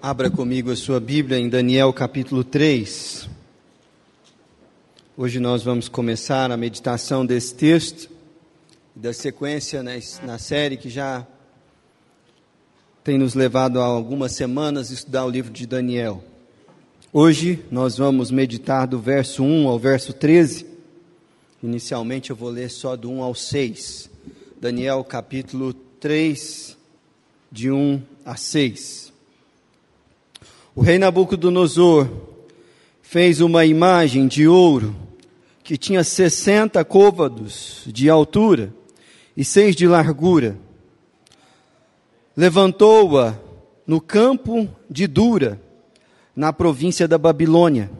Abra comigo a sua Bíblia em Daniel capítulo 3. Hoje nós vamos começar a meditação desse texto, da sequência na série que já tem nos levado há algumas semanas a estudar o livro de Daniel. Hoje nós vamos meditar do verso 1 ao verso 13. Inicialmente eu vou ler só do 1 ao 6. Daniel capítulo 3, de 1 a 6. O rei Nabucodonosor fez uma imagem de ouro que tinha 60 côvados de altura e seis de largura. Levantou-a no campo de Dura, na província da Babilônia.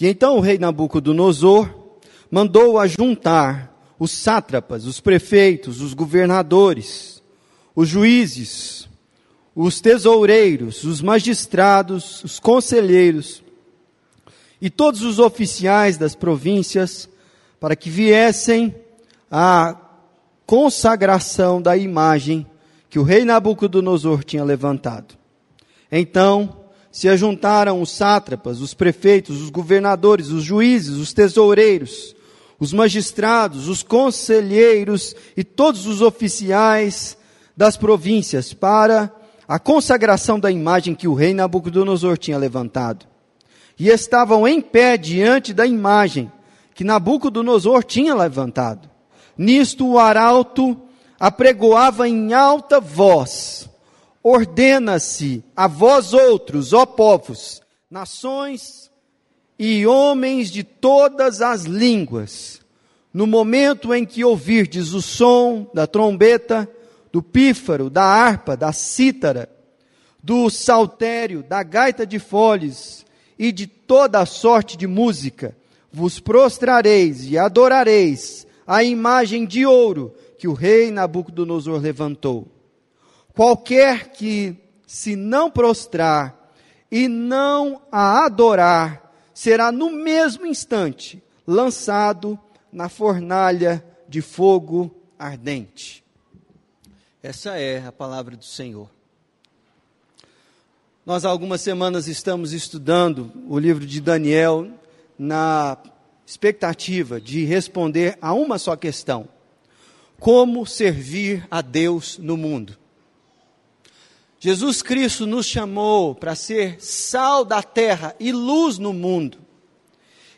E então o rei Nabucodonosor mandou ajuntar os sátrapas, os prefeitos, os governadores, os juízes, os tesoureiros, os magistrados, os conselheiros e todos os oficiais das províncias para que viessem à consagração da imagem que o rei Nabucodonosor tinha levantado. Então se ajuntaram os sátrapas, os prefeitos, os governadores, os juízes, os tesoureiros, os magistrados, os conselheiros e todos os oficiais das províncias para a consagração da imagem que o rei Nabucodonosor tinha levantado. E estavam em pé diante da imagem que Nabucodonosor tinha levantado. Nisto o arauto apregoava em alta voz: Ordena-se a vós outros, ó povos, nações e homens de todas as línguas, no momento em que ouvirdes o som da trombeta, do pífaro, da harpa, da cítara, do saltério, da gaita de foles e de toda a sorte de música, vos prostrareis e adorareis a imagem de ouro que o rei Nabucodonosor levantou. Qualquer que se não prostrar e não a adorar, será no mesmo instante lançado na fornalha de fogo ardente. Essa é a palavra do Senhor. Nós há algumas semanas estamos estudando o livro de Daniel na expectativa de responder a uma só questão: como servir a Deus no mundo? Jesus Cristo nos chamou para ser sal da terra e luz no mundo.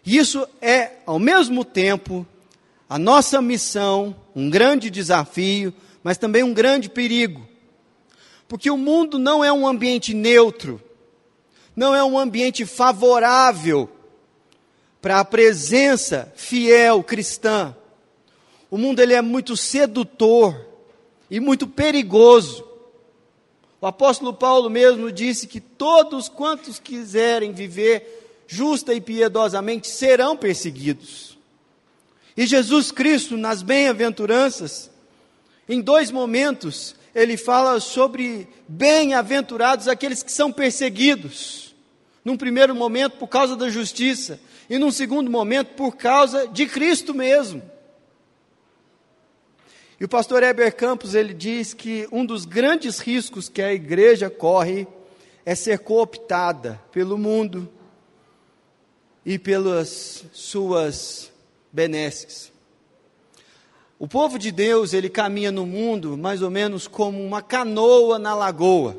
Isso é, ao mesmo tempo, a nossa missão, um grande desafio, mas também um grande perigo. Porque o mundo não é um ambiente neutro, não é um ambiente favorável para a presença fiel cristã. O mundo ele é muito sedutor e muito perigoso. O apóstolo Paulo mesmo disse que todos quantos quiserem viver justa e piedosamente serão perseguidos. E Jesus Cristo, nas bem-aventuranças, em dois momentos, ele fala sobre bem-aventurados aqueles que são perseguidos. Num primeiro momento, por causa da justiça, e num segundo momento, por causa de Cristo mesmo. E o pastor Heber Campos, ele diz que um dos grandes riscos que a igreja corre é ser cooptada pelo mundo e pelas suas benesses. O povo de Deus, ele caminha no mundo mais ou menos como uma canoa na lagoa.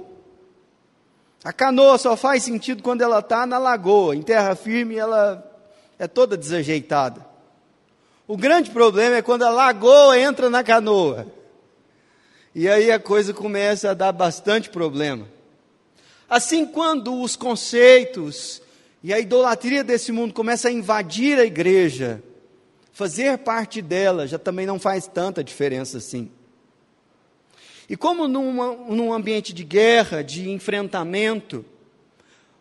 A canoa só faz sentido quando ela está na lagoa, em terra firme ela é toda desajeitada. O grande problema é quando a lagoa entra na canoa. E aí a coisa começa a dar bastante problema. Assim, quando os conceitos e a idolatria desse mundo começa a invadir a igreja, fazer parte dela já também não faz tanta diferença assim. E como numa, num ambiente de guerra, de enfrentamento,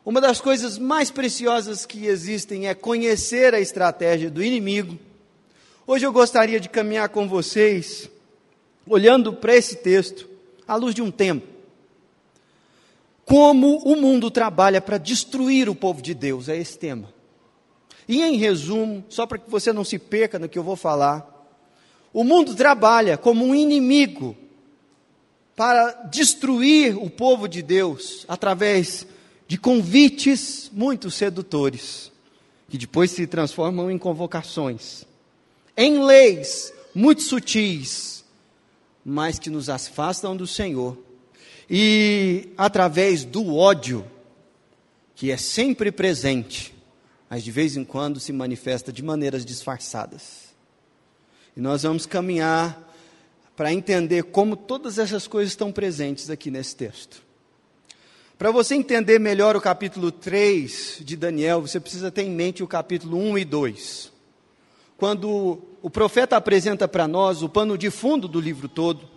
uma das coisas mais preciosas que existem é conhecer a estratégia do inimigo. Hoje eu gostaria de caminhar com vocês, olhando para esse texto, à luz de um tempo. Como o mundo trabalha para destruir o povo de Deus, é esse tema. E em resumo, só para que você não se perca no que eu vou falar, o mundo trabalha como um inimigo para destruir o povo de Deus através de convites muito sedutores, que depois se transformam em convocações, em leis muito sutis, mas que nos afastam do Senhor, e através do ódio, que é sempre presente, mas de vez em quando se manifesta de maneiras disfarçadas. E nós vamos caminhar para entender como todas essas coisas estão presentes aqui nesse texto. Para você entender melhor o capítulo 3 de Daniel, você precisa ter em mente o capítulo 1 e 2. Quando o profeta apresenta para nós o pano de fundo do livro todo,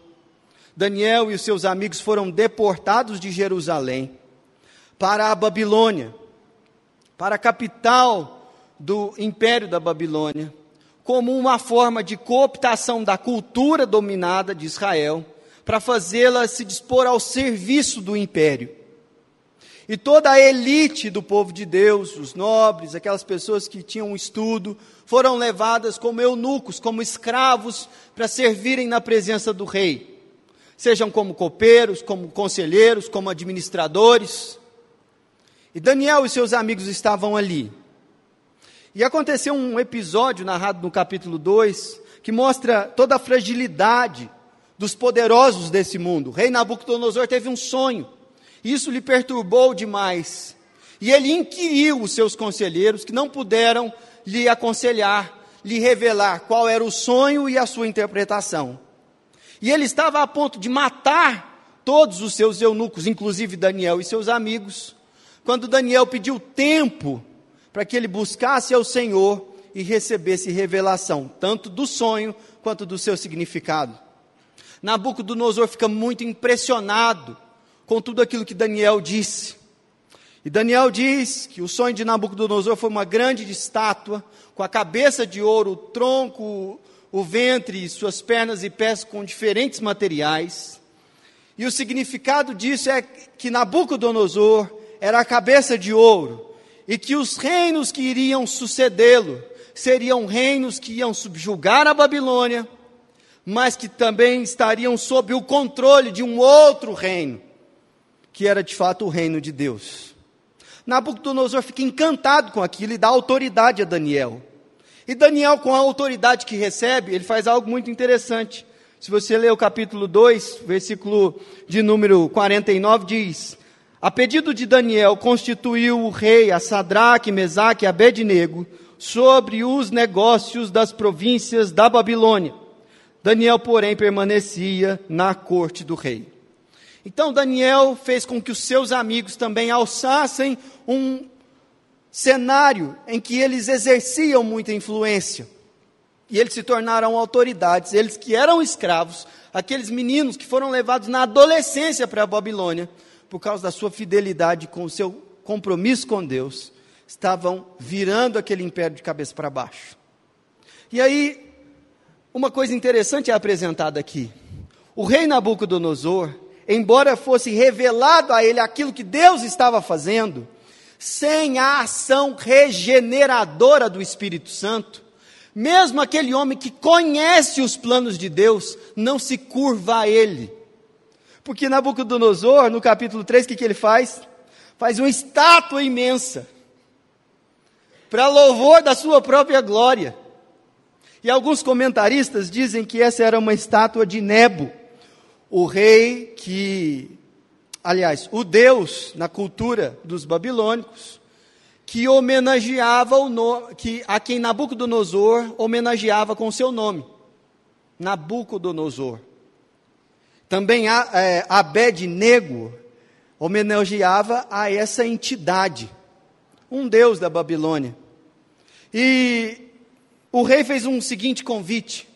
Daniel e os seus amigos foram deportados de Jerusalém para a Babilônia, para a capital do império da Babilônia como uma forma de cooptação da cultura dominada de Israel para fazê-la se dispor ao serviço do império. E toda a elite do povo de Deus, os nobres, aquelas pessoas que tinham estudo, foram levadas como eunucos, como escravos, para servirem na presença do rei. Sejam como copeiros, como conselheiros, como administradores. E Daniel e seus amigos estavam ali. E aconteceu um episódio narrado no capítulo 2 que mostra toda a fragilidade dos poderosos desse mundo. O rei Nabucodonosor teve um sonho, isso lhe perturbou demais. E ele inquiriu os seus conselheiros que não puderam lhe aconselhar, lhe revelar qual era o sonho e a sua interpretação. E ele estava a ponto de matar todos os seus eunucos, inclusive Daniel e seus amigos, quando Daniel pediu tempo para que ele buscasse ao Senhor e recebesse revelação, tanto do sonho quanto do seu significado. Nabucodonosor fica muito impressionado com tudo aquilo que Daniel disse. E Daniel diz que o sonho de Nabucodonosor foi uma grande estátua, com a cabeça de ouro, o tronco, o ventre, suas pernas e pés com diferentes materiais. E o significado disso é que Nabucodonosor era a cabeça de ouro, e que os reinos que iriam sucedê-lo seriam reinos que iam subjugar a Babilônia, mas que também estariam sob o controle de um outro reino, que era de fato o reino de Deus. Nabucodonosor fica encantado com aquilo e dá autoridade a Daniel. E Daniel, com a autoridade que recebe, ele faz algo muito interessante. Se você ler o capítulo 2, versículo de número 49, diz: a pedido de Daniel, constituiu o rei a Sadraque, Mesaque e Abednego sobre os negócios das províncias da Babilônia. Daniel, porém, permanecia na corte do rei. Então Daniel fez com que os seus amigos também alçassem um cenário em que eles exerciam muita influência. E eles se tornaram autoridades, eles que eram escravos, aqueles meninos que foram levados na adolescência para a Babilônia, por causa da sua fidelidade com o seu compromisso com Deus, estavam virando aquele império de cabeça para baixo. E aí, uma coisa interessante é apresentada aqui. O rei Nabucodonosor, embora fosse revelado a ele aquilo que Deus estava fazendo, sem a ação regeneradora do Espírito Santo, mesmo aquele homem que conhece os planos de Deus, não se curva a ele porque Nabucodonosor, no capítulo 3, o que, que ele faz? Faz uma estátua imensa, para louvor da sua própria glória. E alguns comentaristas dizem que essa era uma estátua de Nebo, o rei que, aliás, o deus na cultura dos babilônicos, que homenageava o que, a quem Nabucodonosor homenageava com seu nome. Nabucodonosor. Também é, Abed-Nego homenageava a essa entidade, um deus da Babilônia. E o rei fez um seguinte convite: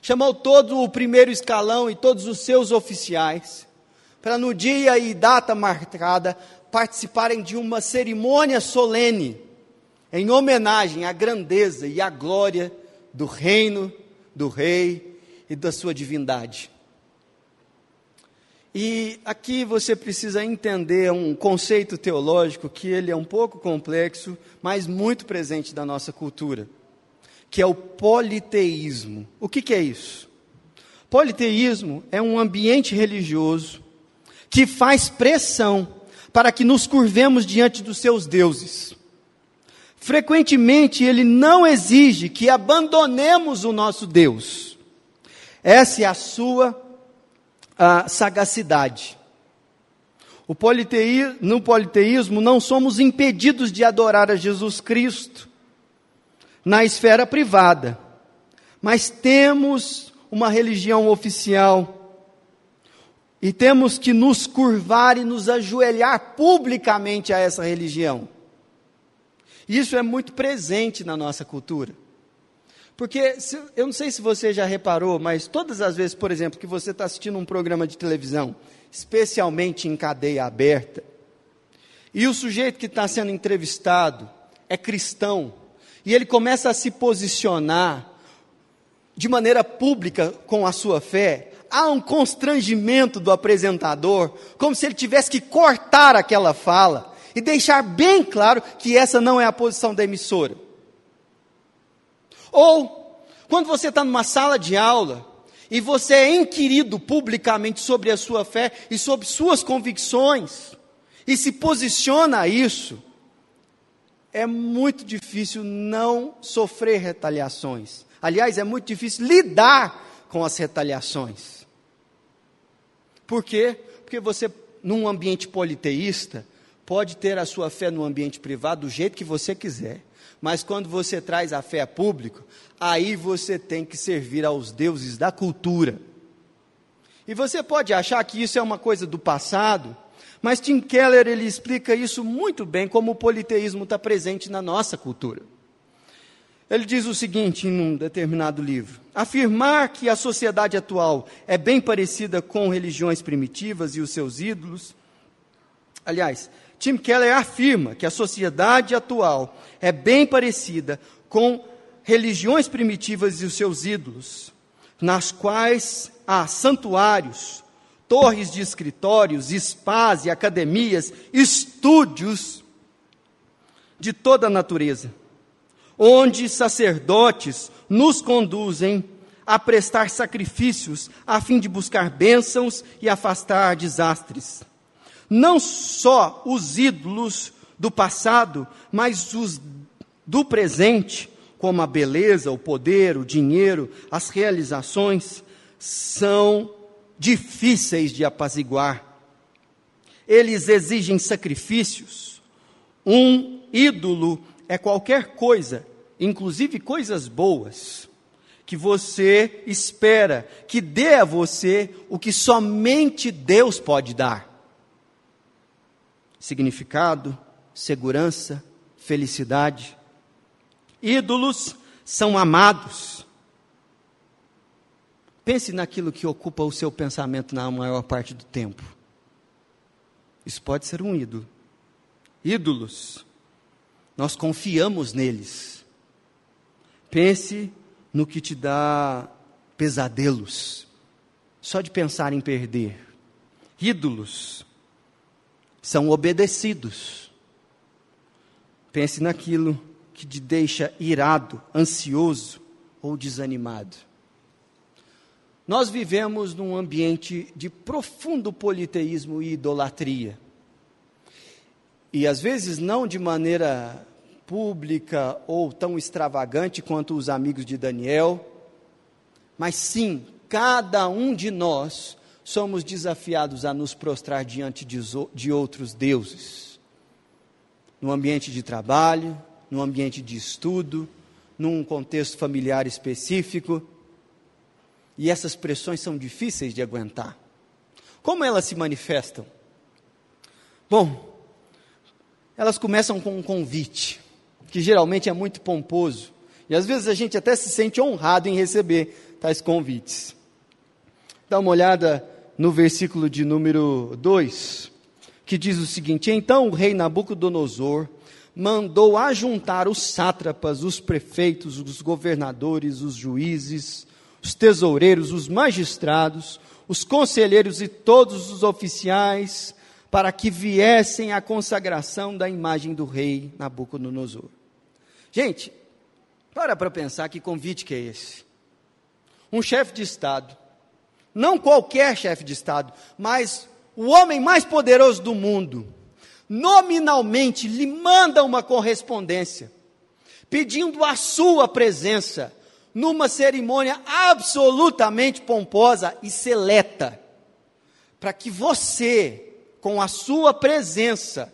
chamou todo o primeiro escalão e todos os seus oficiais, para no dia e data marcada participarem de uma cerimônia solene, em homenagem à grandeza e à glória do reino do rei e da sua divindade. E aqui você precisa entender um conceito teológico que ele é um pouco complexo, mas muito presente da nossa cultura, que é o politeísmo. O que, que é isso? politeísmo é um ambiente religioso que faz pressão para que nos curvemos diante dos seus deuses. Frequentemente, ele não exige que abandonemos o nosso Deus. Essa é a sua a sagacidade. Politei, no politeísmo, não somos impedidos de adorar a Jesus Cristo na esfera privada, mas temos uma religião oficial e temos que nos curvar e nos ajoelhar publicamente a essa religião. Isso é muito presente na nossa cultura. Porque eu não sei se você já reparou, mas todas as vezes, por exemplo, que você está assistindo um programa de televisão, especialmente em cadeia aberta, e o sujeito que está sendo entrevistado é cristão, e ele começa a se posicionar de maneira pública com a sua fé, há um constrangimento do apresentador, como se ele tivesse que cortar aquela fala e deixar bem claro que essa não é a posição da emissora. Ou, quando você está numa sala de aula e você é inquirido publicamente sobre a sua fé e sobre suas convicções, e se posiciona a isso, é muito difícil não sofrer retaliações. Aliás, é muito difícil lidar com as retaliações. Por quê? Porque você, num ambiente politeísta, pode ter a sua fé no ambiente privado do jeito que você quiser. Mas quando você traz a fé a público, aí você tem que servir aos deuses da cultura. E você pode achar que isso é uma coisa do passado, mas Tim Keller ele explica isso muito bem como o politeísmo está presente na nossa cultura. Ele diz o seguinte em um determinado livro: afirmar que a sociedade atual é bem parecida com religiões primitivas e os seus ídolos. Aliás, Tim Keller afirma que a sociedade atual é bem parecida com religiões primitivas e os seus ídolos, nas quais há santuários, torres de escritórios, spas e academias, estúdios de toda a natureza, onde sacerdotes nos conduzem a prestar sacrifícios a fim de buscar bênçãos e afastar desastres não só os ídolos do passado, mas os do presente, como a beleza, o poder, o dinheiro, as realizações, são difíceis de apaziguar. Eles exigem sacrifícios. Um ídolo é qualquer coisa, inclusive coisas boas, que você espera que dê a você o que somente Deus pode dar significado, segurança, felicidade. Ídolos são amados. Pense naquilo que ocupa o seu pensamento na maior parte do tempo. Isso pode ser um ídolo. Ídolos, nós confiamos neles. Pense no que te dá pesadelos, só de pensar em perder. Ídolos são obedecidos. Pense naquilo que te deixa irado, ansioso ou desanimado. Nós vivemos num ambiente de profundo politeísmo e idolatria. E às vezes não de maneira pública ou tão extravagante quanto os amigos de Daniel, mas sim, cada um de nós somos desafiados a nos prostrar diante de, outros deuses. No ambiente de trabalho, no ambiente de estudo, num contexto familiar específico. E essas pressões são difíceis de aguentar. Como elas se manifestam? Bom, elas começam com um convite, que geralmente é muito pomposo, e às vezes a gente até se sente honrado em receber tais convites. Dá uma olhada no versículo de número 2, que diz o seguinte: Então o rei Nabucodonosor mandou ajuntar os sátrapas, os prefeitos, os governadores, os juízes, os tesoureiros, os magistrados, os conselheiros e todos os oficiais, para que viessem à consagração da imagem do rei Nabucodonosor. Gente, para para pensar que convite que é esse. Um chefe de Estado não qualquer chefe de Estado, mas o homem mais poderoso do mundo, nominalmente lhe manda uma correspondência, pedindo a sua presença numa cerimônia absolutamente pomposa e seleta, para que você, com a sua presença,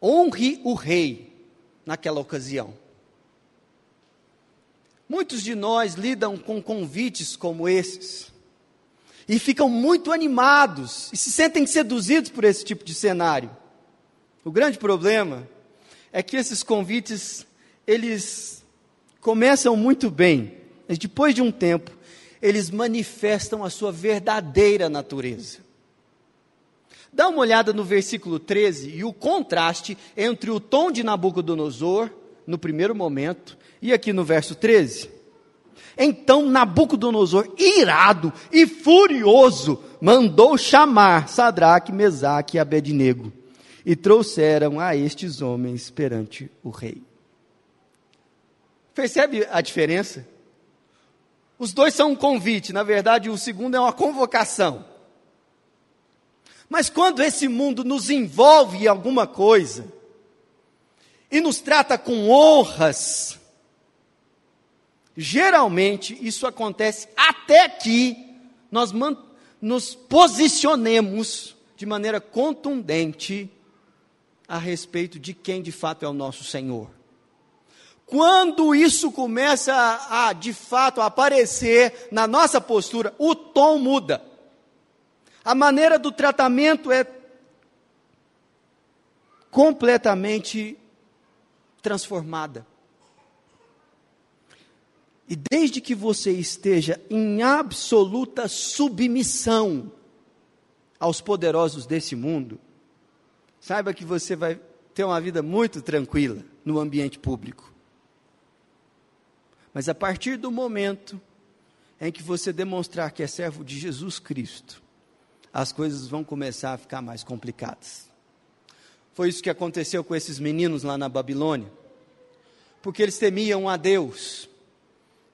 honre o rei naquela ocasião. Muitos de nós lidam com convites como esses e ficam muito animados e se sentem seduzidos por esse tipo de cenário. O grande problema é que esses convites eles começam muito bem, mas depois de um tempo eles manifestam a sua verdadeira natureza. Dá uma olhada no versículo 13 e o contraste entre o tom de Nabucodonosor, no primeiro momento, e aqui no verso 13. Então Nabucodonosor, irado e furioso, mandou chamar Sadraque, Mesaque e Abednego, e trouxeram a estes homens perante o rei. Percebe a diferença? Os dois são um convite, na verdade, o segundo é uma convocação. Mas quando esse mundo nos envolve em alguma coisa e nos trata com honras, geralmente isso acontece até que nós nos posicionemos de maneira contundente a respeito de quem de fato é o nosso Senhor. Quando isso começa a, de fato aparecer na nossa postura, o tom muda. A maneira do tratamento é completamente transformada. E desde que você esteja em absoluta submissão aos poderosos desse mundo, saiba que você vai ter uma vida muito tranquila no ambiente público. Mas a partir do momento em que você demonstrar que é servo de Jesus Cristo, as coisas vão começar a ficar mais complicadas. Foi isso que aconteceu com esses meninos lá na Babilônia. Porque eles temiam a Deus.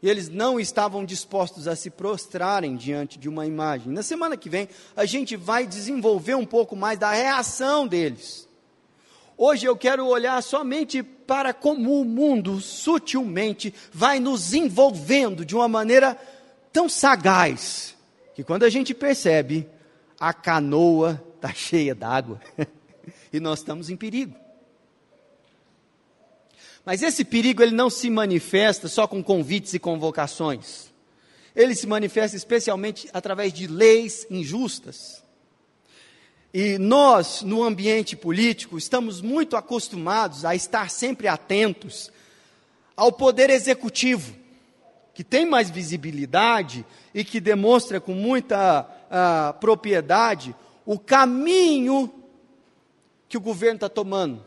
Eles não estavam dispostos a se prostrarem diante de uma imagem. Na semana que vem, a gente vai desenvolver um pouco mais da reação deles. Hoje eu quero olhar somente para como o mundo sutilmente vai nos envolvendo de uma maneira tão sagaz, que quando a gente percebe, a canoa está cheia d'água e nós estamos em perigo. Mas esse perigo ele não se manifesta só com convites e convocações. Ele se manifesta especialmente através de leis injustas. E nós, no ambiente político, estamos muito acostumados a estar sempre atentos ao poder executivo, que tem mais visibilidade e que demonstra com muita ah, propriedade o caminho que o governo está tomando.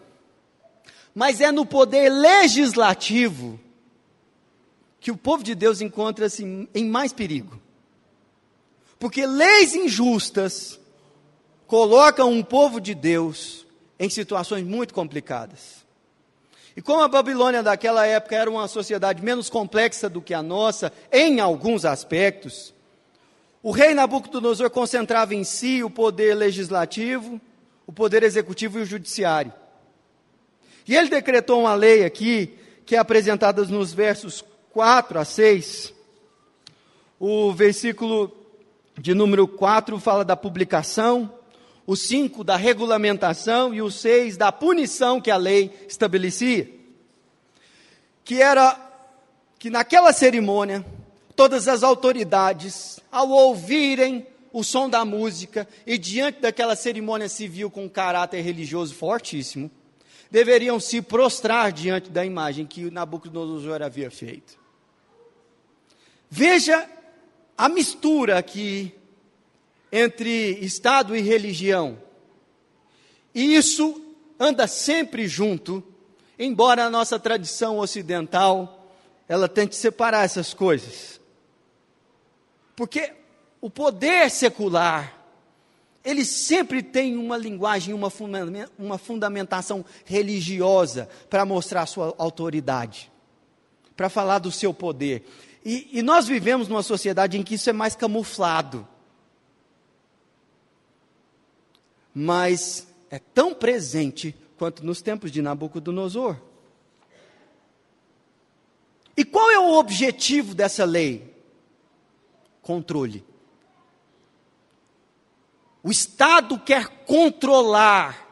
Mas é no poder legislativo que o povo de Deus encontra-se em mais perigo. Porque leis injustas colocam um povo de Deus em situações muito complicadas. E como a Babilônia daquela época era uma sociedade menos complexa do que a nossa, em alguns aspectos, o rei Nabucodonosor concentrava em si o poder legislativo, o poder executivo e o judiciário. E ele decretou uma lei aqui, que é apresentada nos versos 4 a 6. O versículo de número 4 fala da publicação, o 5 da regulamentação e o 6 da punição que a lei estabelecia. Que era que naquela cerimônia todas as autoridades, ao ouvirem o som da música e diante daquela cerimônia civil com caráter religioso fortíssimo, deveriam se prostrar diante da imagem que Nabucodonosor havia feito. Veja a mistura aqui entre Estado e religião. E isso anda sempre junto, embora a nossa tradição ocidental ela tente separar essas coisas. Porque o poder secular, ele sempre tem uma linguagem, uma, fundamentação religiosa para mostrar sua autoridade, para falar do seu poder. E, e nós vivemos numa sociedade em que isso é mais camuflado. Mas é tão presente quanto nos tempos de Nabucodonosor. E qual é o objetivo dessa lei? Controle. O Estado quer controlar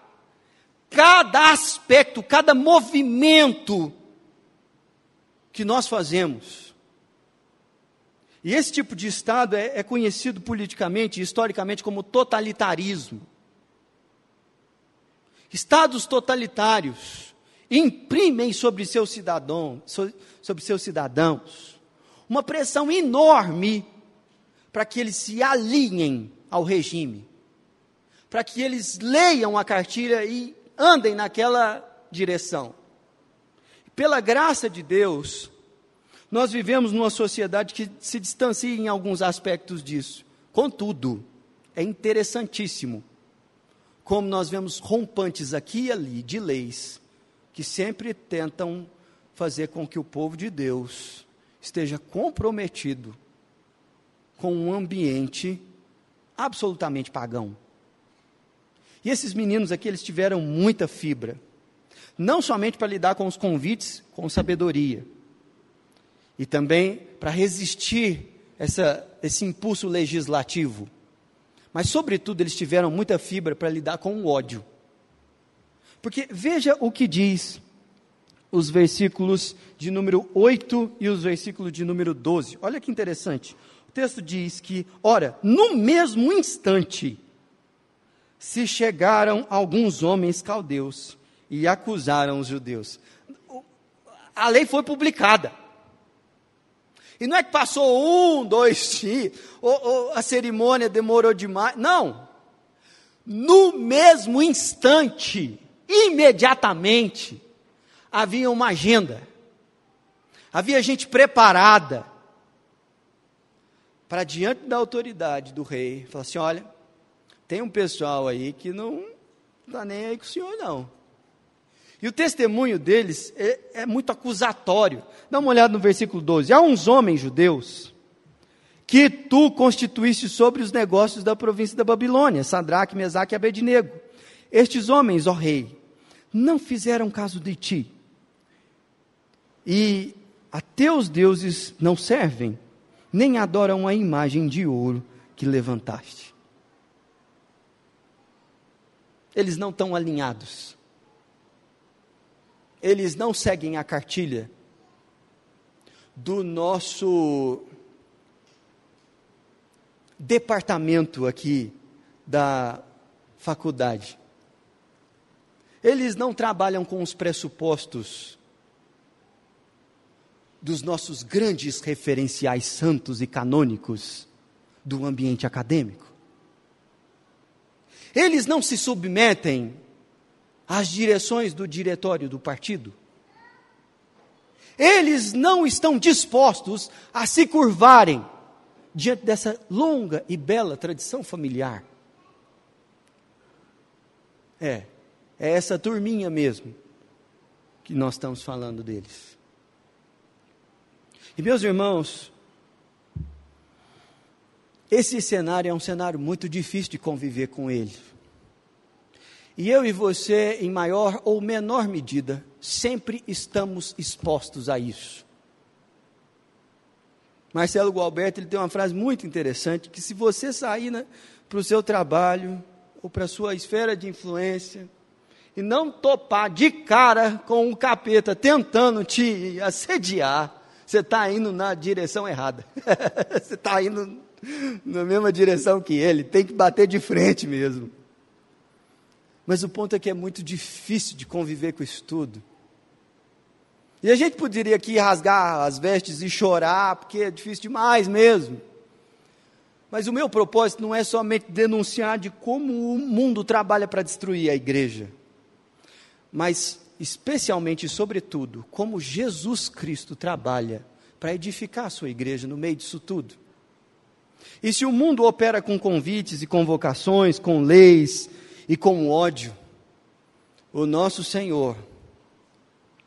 cada aspecto, cada movimento que nós fazemos. E esse tipo de Estado é, é conhecido politicamente e historicamente como totalitarismo. Estados totalitários imprimem sobre seus sobre seus cidadãos uma pressão enorme para que eles se alinhem ao regime, para que eles leiam a cartilha e andem naquela direção. Pela graça de Deus, nós vivemos numa sociedade que se distancia em alguns aspectos disso. Contudo, é interessantíssimo como nós vemos rompantes aqui e ali de leis que sempre tentam fazer com que o povo de Deus esteja comprometido com um ambiente absolutamente pagão. E esses meninos aqui, eles tiveram muita fibra. Não somente para lidar com os convites com sabedoria, e também para resistir essa, esse impulso legislativo. Mas, sobretudo, eles tiveram muita fibra para lidar com o ódio. Porque veja o que diz os versículos de número 8 e os versículos de número 12. Olha que interessante. O texto diz que, ora, no mesmo instante, se chegaram alguns homens caldeus e acusaram os judeus. A lei foi publicada. E não é que passou um, dois dias, ou, ou a cerimônia demorou demais. Não. No mesmo instante, imediatamente, havia uma agenda. Havia gente preparada para diante da autoridade do rei, falar assim: olha, tem um pessoal aí que não está nem aí com o senhor, não. E o testemunho deles é, é, muito acusatório. Dá uma olhada no versículo 12. Há uns homens judeus que tu constituíste sobre os negócios da província da Babilônia, Sadraque, Mesaque e Abednego. Estes homens, ó rei, não fizeram caso de ti. E a teus deuses não servem, nem adoram a imagem de ouro que levantaste. Eles não estão alinhados eles não seguem a cartilha do nosso departamento aqui da faculdade. Eles não trabalham com os pressupostos dos nossos grandes referenciais santos e canônicos do ambiente acadêmico. Eles não se submetem às direções do diretório do partido. Eles não estão dispostos a se curvarem diante dessa longa e bela tradição familiar. É, é essa turminha mesmo que nós estamos falando deles. E meus irmãos, esse cenário é um cenário muito difícil de conviver com ele. E eu e você, em maior ou menor medida, sempre estamos expostos a isso. Marcelo Gualberto ele tem uma frase muito interessante que se você sair né, para o seu trabalho ou para a sua esfera de influência e não topar de cara com um capeta tentando te assediar, você está indo na direção errada. você está indo na mesma direção que ele. Tem que bater de frente mesmo. Mas o ponto é que é muito difícil de conviver com isso tudo. E a gente poderia aqui rasgar as vestes e chorar, porque é difícil demais mesmo. Mas o meu propósito não é somente denunciar de como o mundo trabalha para destruir a igreja, mas especialmente e sobretudo, como Jesus Cristo trabalha para edificar a sua igreja no meio disso tudo. E se o mundo opera com convites e convocações, com leis, e com ódio, o nosso Senhor,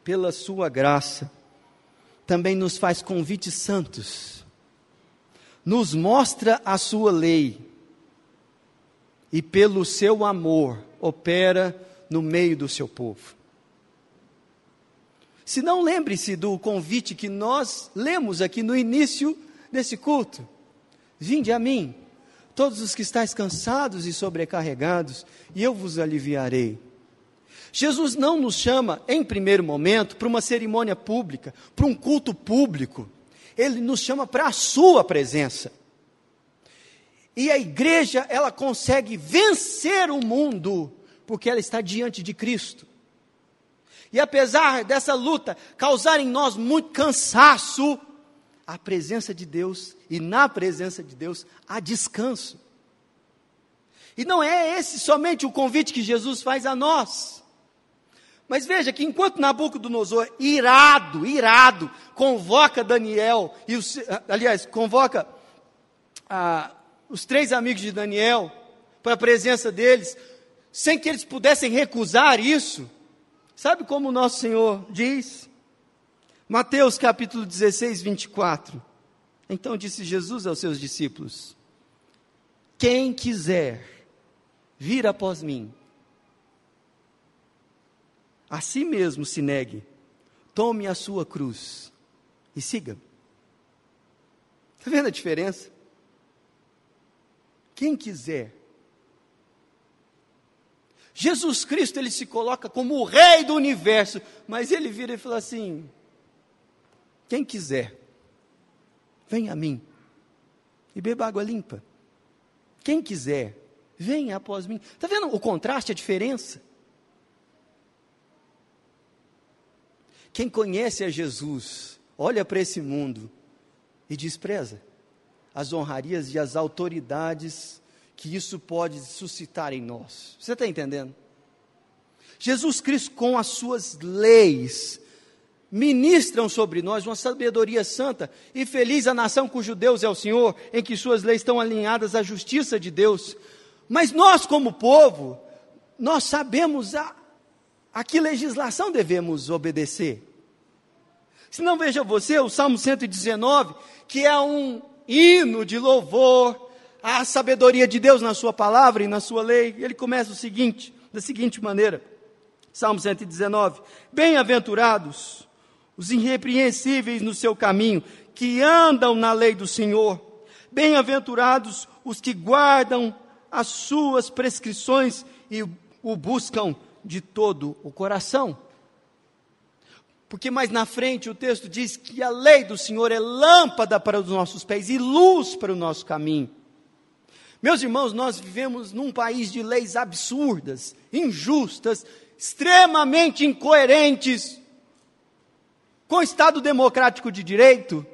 pela Sua graça, também nos faz convites santos, nos mostra a sua lei e, pelo seu amor, opera no meio do seu povo. Se não lembre-se do convite que nós lemos aqui no início desse culto: Vinde a mim, todos os que estáis cansados e sobrecarregados, e eu vos aliviarei. Jesus não nos chama, em primeiro momento, para uma cerimônia pública, para um culto público. Ele nos chama para a sua presença. E a igreja, ela consegue vencer o mundo, porque ela está diante de Cristo. E apesar dessa luta causar em nós muito cansaço, a presença de Deus e na presença de Deus há descanso. E não é esse somente o convite que Jesus faz a nós. Mas veja que enquanto Nabucodonosor, irado, irado, convoca Daniel, e os, aliás, convoca ah, os três amigos de Daniel para a presença deles, sem que eles pudessem recusar isso, sabe como o nosso Senhor diz? Mateus capítulo 16, 24. Então disse Jesus aos seus discípulos: Quem quiser vir após mim, a si mesmo se negue, tome a sua cruz e siga. Está vendo a diferença? Quem quiser. Jesus Cristo, ele se coloca como o rei do universo, mas ele vira e fala assim: quem quiser, venha a mim e beba água limpa. Quem quiser, venha após mim. Está vendo o contraste, a diferença? Quem conhece a Jesus, olha para esse mundo e despreza as honrarias e as autoridades que isso pode suscitar em nós. Você está entendendo? Jesus Cristo, com as suas leis, ministram sobre nós uma sabedoria santa, e feliz a nação cujo Deus é o Senhor, em que suas leis estão alinhadas à justiça de Deus. Mas nós, como povo, nós sabemos a, a que legislação devemos obedecer. Se não veja você, o Salmo 119, que é um hino de louvor à sabedoria de Deus na sua palavra e na sua lei, ele começa o seguinte, da seguinte maneira: Salmo 119: Bem-aventurados os irrepreensíveis no seu caminho, que andam na lei do Senhor. Bem-aventurados os que guardam as suas prescrições e o buscam de todo o coração. Porque mais na frente o texto diz que a lei do Senhor é lâmpada para os nossos pés e luz para o nosso caminho. Meus irmãos, nós vivemos num país de leis absurdas, injustas, extremamente incoerentes com o Estado democrático de direito,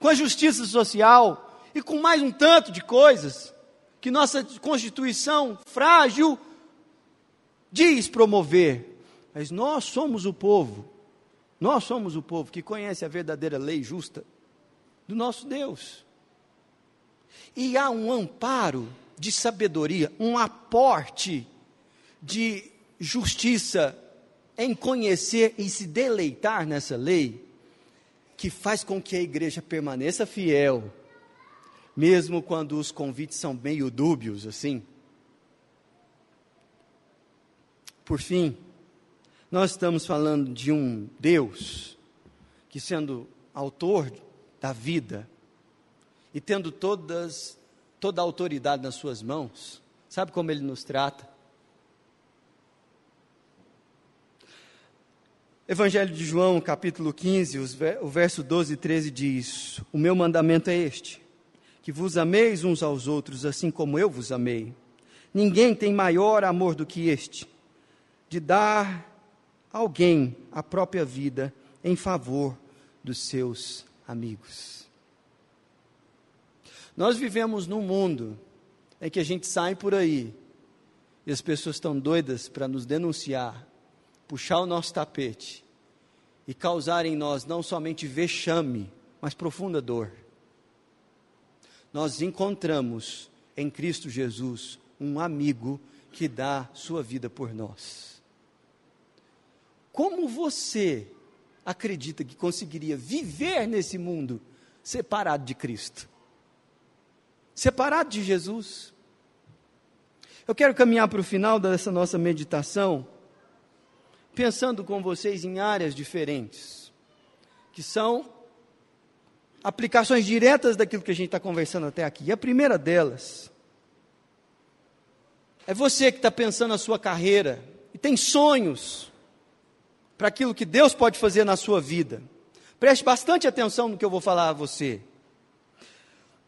com a justiça social e com mais um tanto de coisas que nossa Constituição frágil diz promover. Mas nós somos o povo nós somos o povo que conhece a verdadeira lei justa do nosso Deus. E há um amparo de sabedoria, um aporte de justiça em conhecer e se deleitar nessa lei, que faz com que a igreja permaneça fiel, mesmo quando os convites são meio dúbios assim. Por fim, nós estamos falando de um Deus que, sendo autor da vida e tendo todas, toda a autoridade nas suas mãos, sabe como ele nos trata? Evangelho de João, capítulo 15, o verso 12 e 13 diz: O meu mandamento é este, que vos ameis uns aos outros, assim como eu vos amei. Ninguém tem maior amor do que este, de dar alguém a própria vida em favor dos seus amigos. Nós vivemos num mundo em que a gente sai por aí e as pessoas estão doidas para nos denunciar, puxar o nosso tapete e causar em nós não somente vexame, mas profunda dor. Nós encontramos em Cristo Jesus um amigo que dá sua vida por nós. Como você acredita que conseguiria viver nesse mundo separado de Cristo? Separado de Jesus? Eu quero caminhar para o final dessa nossa meditação, pensando com vocês em áreas diferentes, que são aplicações diretas daquilo que a gente está conversando até aqui. E a primeira delas é você que está pensando na sua carreira e tem sonhos para aquilo que Deus pode fazer na sua vida. Preste bastante atenção no que eu vou falar a você.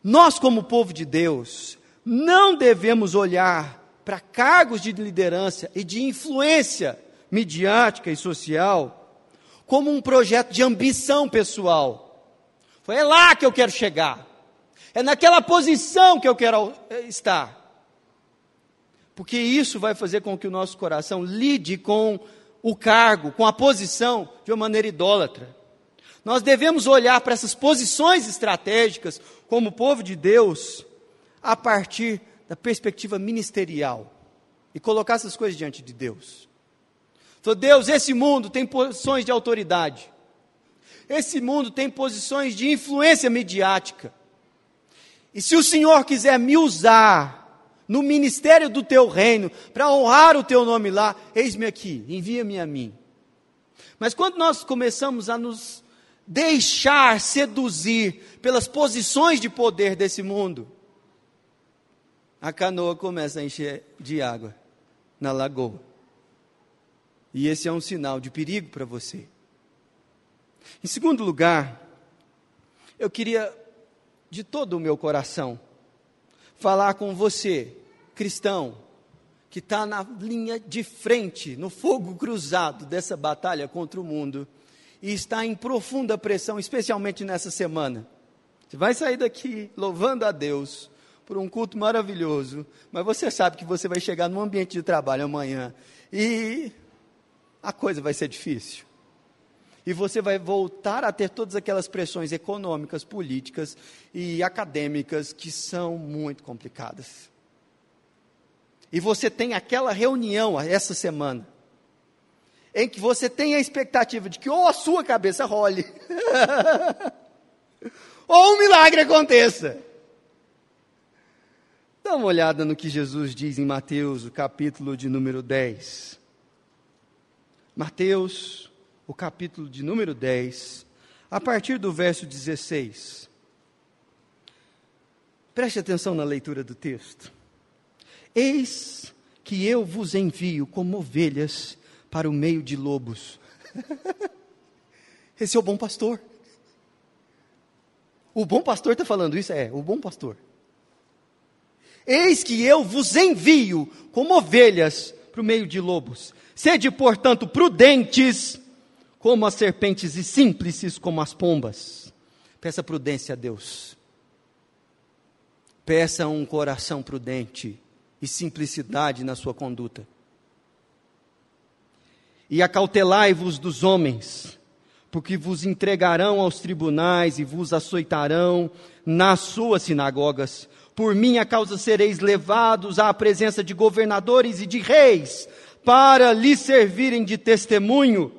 Nós, como povo de Deus, não devemos olhar para cargos de liderança e de influência midiática e social como um projeto de ambição pessoal. Foi é lá que eu quero chegar. É naquela posição que eu quero eh, estar. Porque isso vai fazer com que o nosso coração lide com o cargo, com a posição, de uma maneira idólatra. Nós devemos olhar para essas posições estratégicas, como povo de Deus, a partir da perspectiva ministerial e colocar essas coisas diante de Deus. Então, Deus, esse mundo tem posições de autoridade. Esse mundo tem posições de influência midiática. E se o Senhor quiser me usar no ministério do teu reino para honrar o teu nome lá, eis-me aqui, envia-me a mim. Mas quando nós começamos a nos deixar seduzir pelas posições de poder desse mundo, a canoa começa a encher de água na lagoa. E esse é um sinal de perigo para você. Em segundo lugar, eu queria, de todo o meu coração, falar com você, cristão, que está na linha de frente, no fogo cruzado dessa batalha contra o mundo e está em profunda pressão, especialmente nessa semana. Você vai sair daqui louvando a Deus por um culto maravilhoso, mas você sabe que você vai chegar num ambiente de trabalho amanhã e a coisa vai ser difícil e você vai voltar a ter todas aquelas pressões econômicas, políticas e acadêmicas que são muito complicadas. E você tem aquela reunião essa semana, em que você tem a expectativa de que ou a sua cabeça role, ou um milagre aconteça. Dá uma olhada no que Jesus diz em Mateus, o capítulo de número 10. Mateus o capítulo de número 10, a partir do verso 16. Preste atenção na leitura do texto. Eis que eu vos envio como ovelhas para o meio de lobos. Esse é o bom pastor. O bom pastor está falando isso? É, o bom pastor. Eis que eu vos envio como ovelhas para o meio de lobos. Sede, portanto, prudentes como as serpentes e simples como as pombas. Peça prudência a Deus. Peça um coração prudente e simplicidade na sua conduta. E acautelai-vos dos homens, porque vos entregarão aos tribunais e vos açoitarão nas suas sinagogas. Por minha causa sereis levados à presença de governadores e de reis, para lhes servirem de testemunho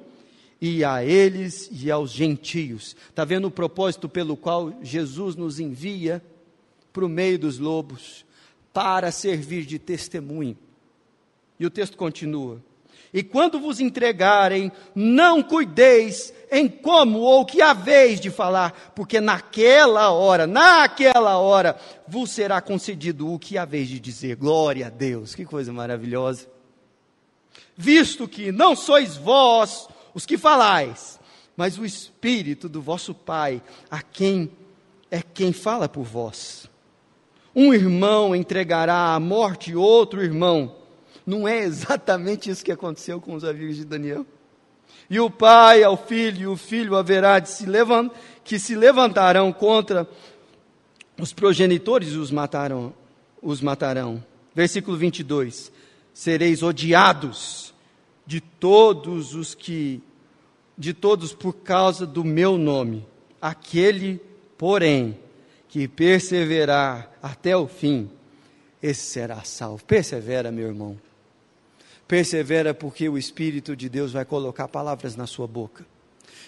e a eles e aos gentios. Está vendo o propósito pelo qual Jesus nos envia para o meio dos lobos, para servir de testemunho. E o texto continua: E quando vos entregarem, não cuideis em como ou que haveis de falar, porque naquela hora, naquela hora, vos será concedido o que haveis de dizer. Glória a Deus, que coisa maravilhosa. Visto que não sois vós os que falais, mas o Espírito do vosso Pai, a quem é quem fala por vós. Um irmão entregará à morte outro irmão. Não é exatamente isso que aconteceu com os amigos de Daniel? E o pai ao filho, e o filho haverá de se levantar, que se levantarão contra os progenitores e os matarão, os matarão. Versículo 22. Sereis odiados de todos os que de todos por causa do meu nome. Aquele, porém, que perseverar até o fim, esse será salvo. Persevera, meu irmão. Persevera porque o Espírito de Deus vai colocar palavras na sua boca.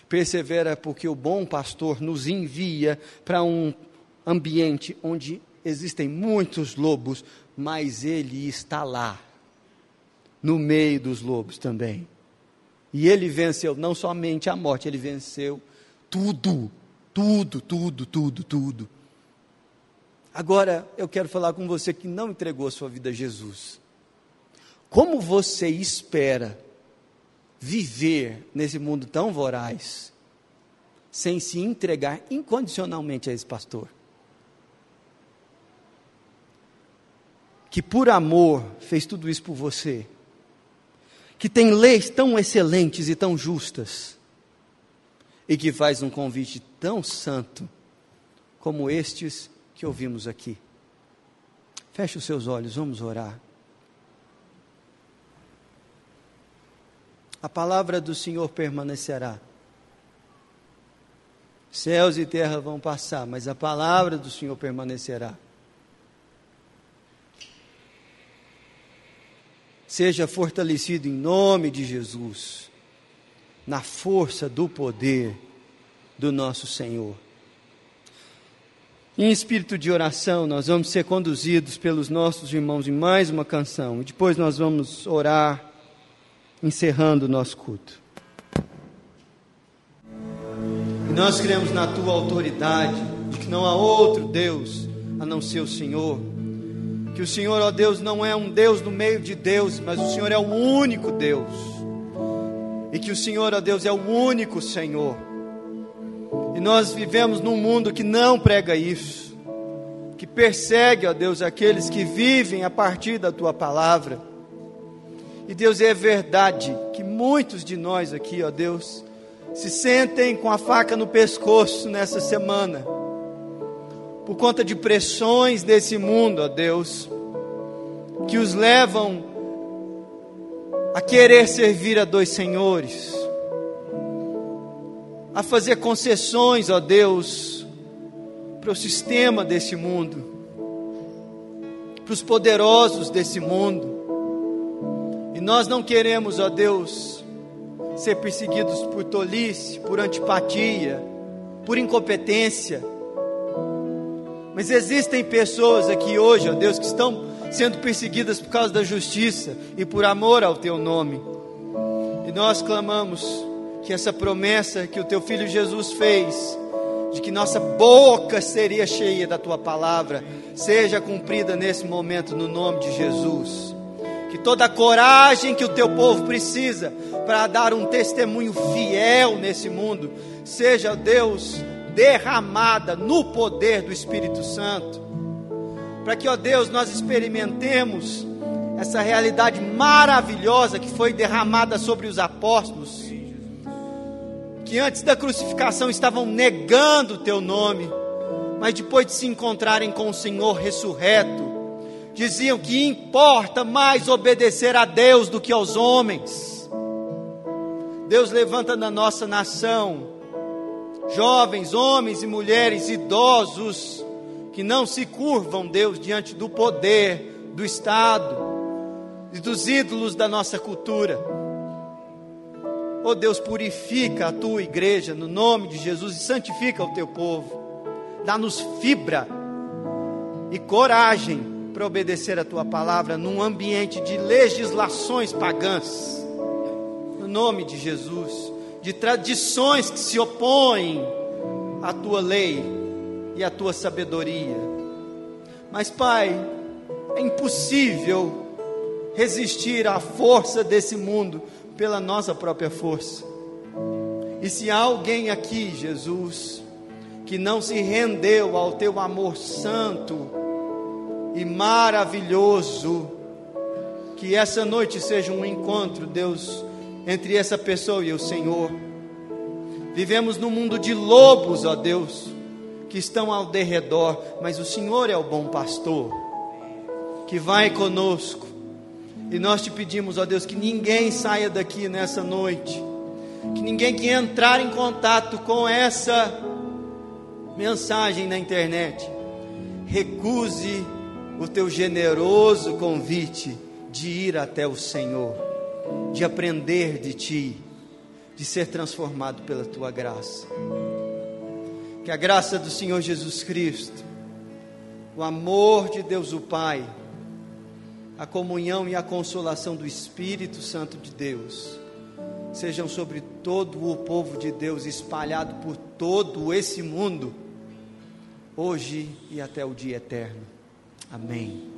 persevera porque o bom pastor nos envia para um ambiente onde existem muitos lobos, mas ele está lá, no meio dos lobos também. E ele venceu não somente a morte, ele venceu tudo, tudo, tudo, tudo, tudo. Agora eu quero falar com você que não entregou a sua vida a Jesus. Como você espera viver nesse mundo tão voraz sem se entregar incondicionalmente a esse pastor? Que por amor fez tudo isso por você que tem leis tão excelentes e tão justas, e que faz um convite tão santo como estes que ouvimos aqui. Feche os seus olhos, vamos orar. A palavra do Senhor permanecerá. Céus e terra vão passar, mas a palavra do Senhor permanecerá. seja fortalecido em nome de Jesus, na força do poder do nosso Senhor. Em espírito de oração, nós vamos ser conduzidos pelos nossos irmãos em mais uma canção, e depois nós vamos orar, encerrando o nosso culto. E nós cremos na tua autoridade, de que não há outro Deus a não ser o Senhor que o Senhor, ó Deus, não é um Deus no meio de Deus, mas o Senhor é o único Deus. E que o Senhor, ó Deus, é o único Senhor. E nós vivemos num mundo que não prega isso, que persegue, ó Deus, aqueles que vivem a partir da tua palavra. E Deus, é verdade que muitos de nós aqui, ó Deus, se sentem com a faca no pescoço nessa semana por conta de pressões desse mundo, ó Deus, que os levam a querer servir a dois senhores, a fazer concessões, ó Deus, para o sistema desse mundo, para os poderosos desse mundo. Nós não queremos, ó Deus, ser perseguidos por tolice, por antipatia, por incompetência mas existem pessoas aqui hoje, ó Deus, que estão sendo perseguidas por causa da justiça e por amor ao teu nome. E nós clamamos que essa promessa que o teu filho Jesus fez, de que nossa boca seria cheia da tua palavra, seja cumprida nesse momento no nome de Jesus. Que toda a coragem que o teu povo precisa para dar um testemunho fiel nesse mundo, seja Deus derramada no poder do Espírito Santo, para que, ó Deus, nós experimentemos essa realidade maravilhosa que foi derramada sobre os apóstolos, que antes da crucificação estavam negando o teu nome, mas depois de se encontrarem com o Senhor ressurreto, diziam que importa mais obedecer a Deus do que aos homens. Deus levanta na nossa nação jovens, homens e mulheres, idosos, que não se curvam, Deus, diante do poder do Estado e dos ídolos da nossa cultura. Oh Deus, purifica a tua igreja no nome de Jesus e santifica o teu povo. Dá-nos fibra e coragem para obedecer a tua palavra num ambiente de legislações pagãs. No nome de Jesus de tradições que se opõem à tua lei e à tua sabedoria. Mas, Pai, é impossível resistir à força desse mundo pela nossa própria força. E se há alguém aqui, Jesus, que não se rendeu ao teu amor santo e maravilhoso, que essa noite seja um encontro, Deus, entre essa pessoa e o Senhor. Vivemos num mundo de lobos, ó Deus, que estão ao derredor, mas o Senhor é o bom pastor, que vai conosco. E nós te pedimos, ó Deus, que ninguém saia daqui nessa noite, que ninguém que entrar em contato com essa mensagem na internet, recuse o teu generoso convite de ir até o Senhor de aprender de Ti, de ser transformado pela tua graça. Que a graça do Senhor Jesus Cristo, o amor de Deus o Pai, a comunhão e a consolação do Espírito Santo de Deus sejam sobre todo o povo de Deus espalhado por todo esse mundo, hoje e até o dia eterno. Amém.